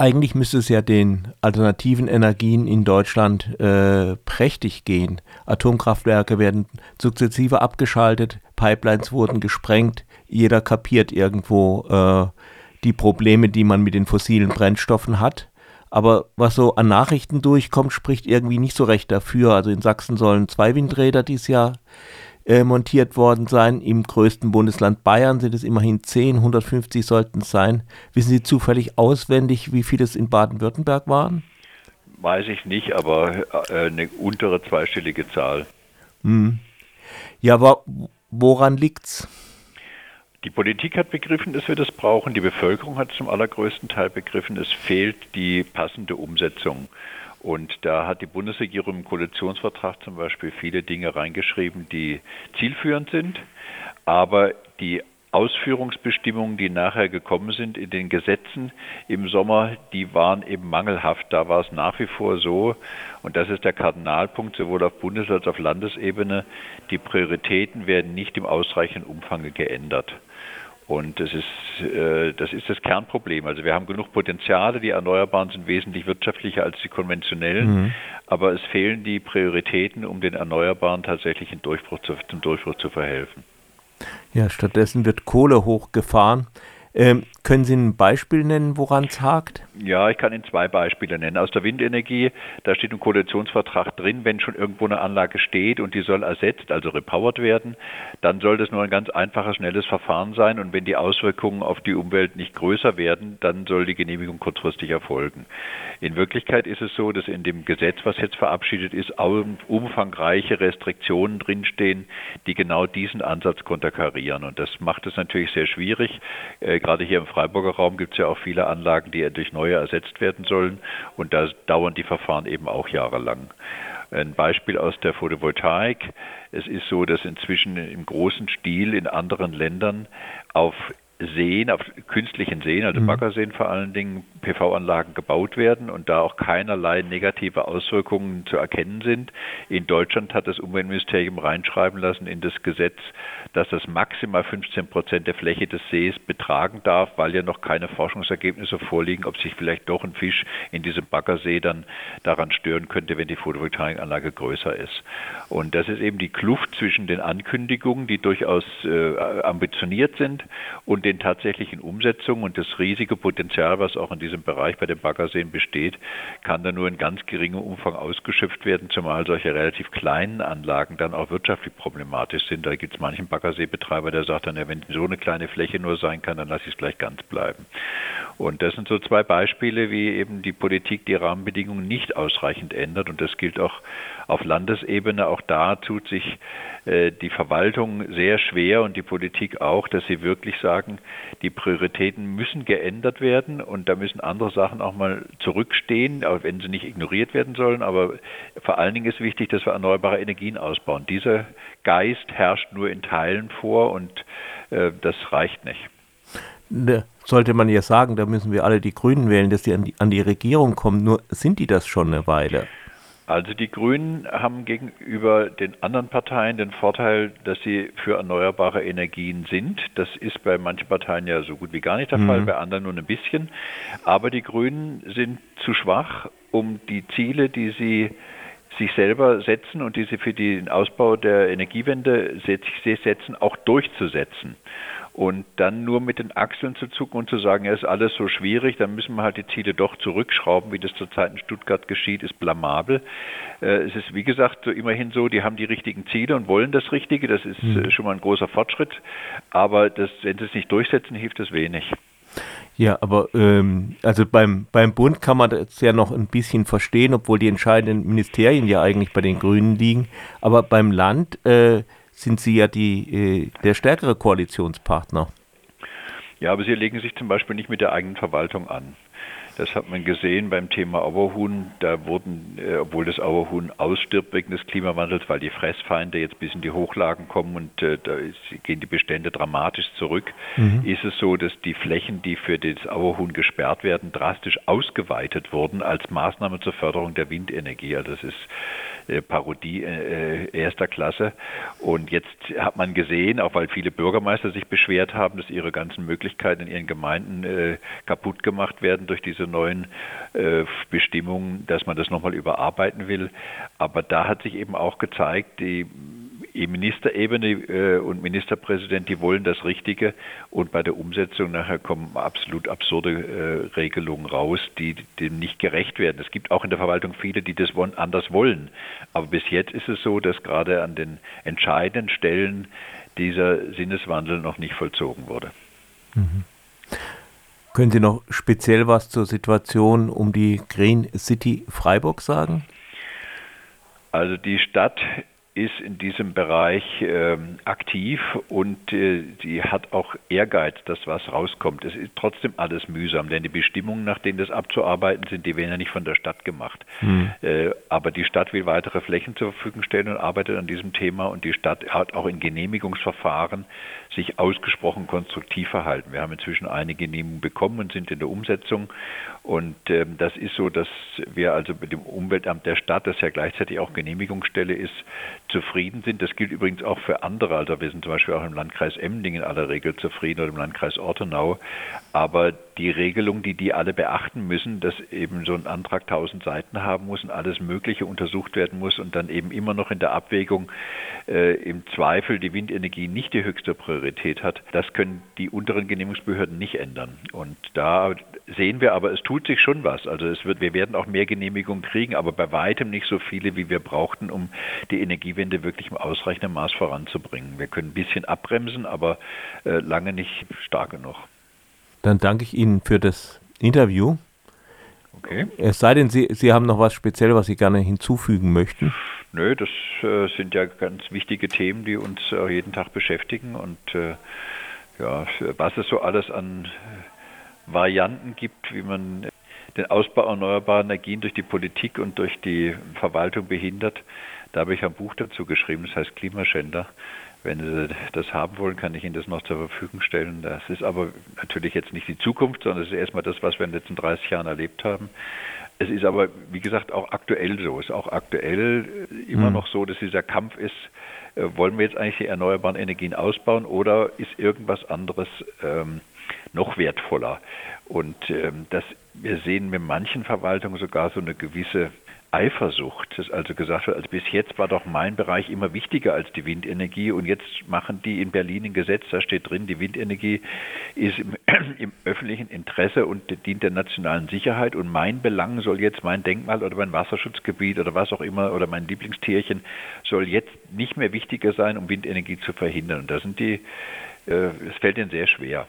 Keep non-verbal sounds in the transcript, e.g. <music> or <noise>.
Eigentlich müsste es ja den alternativen Energien in Deutschland äh, prächtig gehen. Atomkraftwerke werden sukzessive abgeschaltet, Pipelines wurden gesprengt, jeder kapiert irgendwo äh, die Probleme, die man mit den fossilen Brennstoffen hat. Aber was so an Nachrichten durchkommt, spricht irgendwie nicht so recht dafür. Also in Sachsen sollen zwei Windräder dieses Jahr äh, montiert worden sein. Im größten Bundesland Bayern sind es immerhin 10, 150 sollten es sein. Wissen Sie zufällig auswendig, wie viele es in Baden-Württemberg waren? Weiß ich nicht, aber äh, eine untere zweistellige Zahl. Hm. Ja, aber woran liegt's? Die Politik hat begriffen, dass wir das brauchen. Die Bevölkerung hat zum allergrößten Teil begriffen, es fehlt die passende Umsetzung. Und da hat die Bundesregierung im Koalitionsvertrag zum Beispiel viele Dinge reingeschrieben, die zielführend sind. Aber die Ausführungsbestimmungen, die nachher gekommen sind in den Gesetzen im Sommer, die waren eben mangelhaft. Da war es nach wie vor so, und das ist der Kardinalpunkt sowohl auf Bundes- als auch auf Landesebene, die Prioritäten werden nicht im ausreichenden Umfang geändert. Und das ist, äh, das ist das Kernproblem. Also wir haben genug Potenziale, die Erneuerbaren sind wesentlich wirtschaftlicher als die konventionellen, mhm. aber es fehlen die Prioritäten, um den Erneuerbaren tatsächlich Durchbruch zu, zum Durchbruch zu verhelfen. Ja, stattdessen wird Kohle hochgefahren. Ähm, können Sie ein Beispiel nennen, woran es hakt? Ja, ich kann Ihnen zwei Beispiele nennen. Aus der Windenergie, da steht im Koalitionsvertrag drin, wenn schon irgendwo eine Anlage steht und die soll ersetzt, also repowered werden, dann soll das nur ein ganz einfaches, schnelles Verfahren sein und wenn die Auswirkungen auf die Umwelt nicht größer werden, dann soll die Genehmigung kurzfristig erfolgen. In Wirklichkeit ist es so, dass in dem Gesetz, was jetzt verabschiedet ist, umfangreiche Restriktionen drinstehen, die genau diesen Ansatz konterkarieren und das macht es natürlich sehr schwierig. Gerade hier im Freiburger Raum gibt es ja auch viele Anlagen, die durch neue ersetzt werden sollen. Und da dauern die Verfahren eben auch jahrelang. Ein Beispiel aus der Photovoltaik. Es ist so, dass inzwischen im großen Stil in anderen Ländern auf Seen, auf künstlichen Seen, also mhm. Baggerseen vor allen Dingen, PV-Anlagen gebaut werden und da auch keinerlei negative Auswirkungen zu erkennen sind. In Deutschland hat das Umweltministerium reinschreiben lassen in das Gesetz, dass das maximal 15 Prozent der Fläche des Sees betragen darf, weil ja noch keine Forschungsergebnisse vorliegen, ob sich vielleicht doch ein Fisch in diesem Baggersee dann daran stören könnte, wenn die Photovoltaikanlage größer ist. Und das ist eben die Kluft zwischen den Ankündigungen, die durchaus äh, ambitioniert sind, und den tatsächlichen Umsetzungen und das riesige Potenzial, was auch in diesem Bereich bei den Baggerseen besteht, kann dann nur in ganz geringem Umfang ausgeschöpft werden, zumal solche relativ kleinen Anlagen dann auch wirtschaftlich problematisch sind. Da gibt es manchen Baggerseebetreiber, der sagt dann, ja, wenn so eine kleine Fläche nur sein kann, dann lasse ich es gleich ganz bleiben. Und das sind so zwei Beispiele, wie eben die Politik die Rahmenbedingungen nicht ausreichend ändert. Und das gilt auch auf Landesebene. Auch da tut sich äh, die Verwaltung sehr schwer und die Politik auch, dass sie wirklich sagen, die Prioritäten müssen geändert werden und da müssen andere Sachen auch mal zurückstehen, auch wenn sie nicht ignoriert werden sollen. Aber vor allen Dingen ist wichtig, dass wir erneuerbare Energien ausbauen. Dieser Geist herrscht nur in Teilen vor und äh, das reicht nicht. Ne, sollte man ja sagen, da müssen wir alle die Grünen wählen, dass die an, die an die Regierung kommen. Nur sind die das schon eine Weile? Also die Grünen haben gegenüber den anderen Parteien den Vorteil, dass sie für erneuerbare Energien sind. Das ist bei manchen Parteien ja so gut wie gar nicht der mhm. Fall, bei anderen nur ein bisschen. Aber die Grünen sind zu schwach, um die Ziele, die sie sich selber setzen und die sie für den Ausbau der Energiewende setzen, auch durchzusetzen. Und dann nur mit den Achseln zu zucken und zu sagen, ja, ist alles so schwierig, dann müssen wir halt die Ziele doch zurückschrauben, wie das zurzeit in Stuttgart geschieht, ist blamabel. Äh, es ist, wie gesagt, so immerhin so, die haben die richtigen Ziele und wollen das Richtige, das ist mhm. Schon mal ein großer Fortschritt. Aber das, wenn sie es nicht durchsetzen, hilft es wenig. Ja, aber ähm, also beim, beim Bund kann man das ja noch ein bisschen verstehen, obwohl die entscheidenden Ministerien ja eigentlich bei den Grünen liegen. Aber beim Land äh, sind Sie ja die, äh, der stärkere Koalitionspartner. Ja, aber Sie legen sich zum Beispiel nicht mit der eigenen Verwaltung an. Das hat man gesehen beim Thema Auerhuhn. Da wurden, äh, obwohl das Auerhuhn ausstirbt wegen des Klimawandels, weil die Fressfeinde jetzt bis in die Hochlagen kommen und äh, da ist, gehen die Bestände dramatisch zurück, mhm. ist es so, dass die Flächen, die für das Auerhuhn gesperrt werden, drastisch ausgeweitet wurden als Maßnahme zur Förderung der Windenergie. Also das ist äh, Parodie äh, erster Klasse. Und jetzt hat man gesehen, auch weil viele Bürgermeister sich beschwert haben, dass ihre ganzen Möglichkeiten in ihren Gemeinden äh, kaputt gemacht werden durch diese neuen äh, Bestimmungen, dass man das nochmal überarbeiten will. Aber da hat sich eben auch gezeigt, die Ministerebene äh, und Ministerpräsident, die wollen das Richtige und bei der Umsetzung nachher kommen absolut absurde äh, Regelungen raus, die dem nicht gerecht werden. Es gibt auch in der Verwaltung viele, die das anders wollen. Aber bis jetzt ist es so, dass gerade an den entscheidenden Stellen dieser Sinneswandel noch nicht vollzogen wurde. Mhm. Können Sie noch speziell was zur Situation um die Green City Freiburg sagen? Also die Stadt ist in diesem Bereich äh, aktiv und äh, sie hat auch Ehrgeiz, dass was rauskommt. Es ist trotzdem alles mühsam, denn die Bestimmungen, nach denen das abzuarbeiten sind, die werden ja nicht von der Stadt gemacht. Hm. Äh, aber die Stadt will weitere Flächen zur Verfügung stellen und arbeitet an diesem Thema und die Stadt hat auch in Genehmigungsverfahren sich ausgesprochen konstruktiv verhalten. Wir haben inzwischen eine Genehmigung bekommen und sind in der Umsetzung und ähm, das ist so, dass wir also mit dem Umweltamt der Stadt, das ja gleichzeitig auch Genehmigungsstelle ist, zufrieden sind. Das gilt übrigens auch für andere. Also wir sind zum Beispiel auch im Landkreis Emding in aller Regel zufrieden oder im Landkreis Ortenau. Aber die Regelung, die die alle beachten müssen, dass eben so ein Antrag tausend Seiten haben muss und alles Mögliche untersucht werden muss und dann eben immer noch in der Abwägung äh, im Zweifel die Windenergie nicht die höchste Priorität hat, das können die unteren Genehmigungsbehörden nicht ändern. Und da sehen wir aber, es tut sich schon was. Also es wird, wir werden auch mehr Genehmigungen kriegen, aber bei weitem nicht so viele, wie wir brauchten, um die Energiewende wirklich im ausreichenden Maß voranzubringen. Wir können ein bisschen abbremsen, aber äh, lange nicht stark genug. Dann danke ich Ihnen für das Interview. Okay. Es sei denn, Sie, Sie haben noch was speziell, was Sie gerne hinzufügen möchten. Nö, das äh, sind ja ganz wichtige Themen, die uns äh, jeden Tag beschäftigen. Und äh, ja, was es so alles an Varianten gibt, wie man den Ausbau erneuerbarer Energien durch die Politik und durch die Verwaltung behindert. Da habe ich ein Buch dazu geschrieben, das heißt Klimaschänder. Wenn Sie das haben wollen, kann ich Ihnen das noch zur Verfügung stellen. Das ist aber natürlich jetzt nicht die Zukunft, sondern es ist erstmal das, was wir in den letzten 30 Jahren erlebt haben. Es ist aber, wie gesagt, auch aktuell so. Es ist auch aktuell immer mhm. noch so, dass dieser Kampf ist, äh, wollen wir jetzt eigentlich die erneuerbaren Energien ausbauen oder ist irgendwas anderes ähm, noch wertvoller. Und ähm, das, wir sehen mit manchen Verwaltungen sogar so eine gewisse Eifersucht, dass also gesagt wird, also bis jetzt war doch mein Bereich immer wichtiger als die Windenergie und jetzt machen die in Berlin ein Gesetz, da steht drin, die Windenergie ist im, <clears throat> im öffentlichen Interesse und dient der nationalen Sicherheit und mein Belang soll jetzt mein Denkmal oder mein Wasserschutzgebiet oder was auch immer oder mein Lieblingstierchen soll jetzt nicht mehr wichtiger sein, um Windenergie zu verhindern. Und da sind die, äh, es fällt ihnen sehr schwer.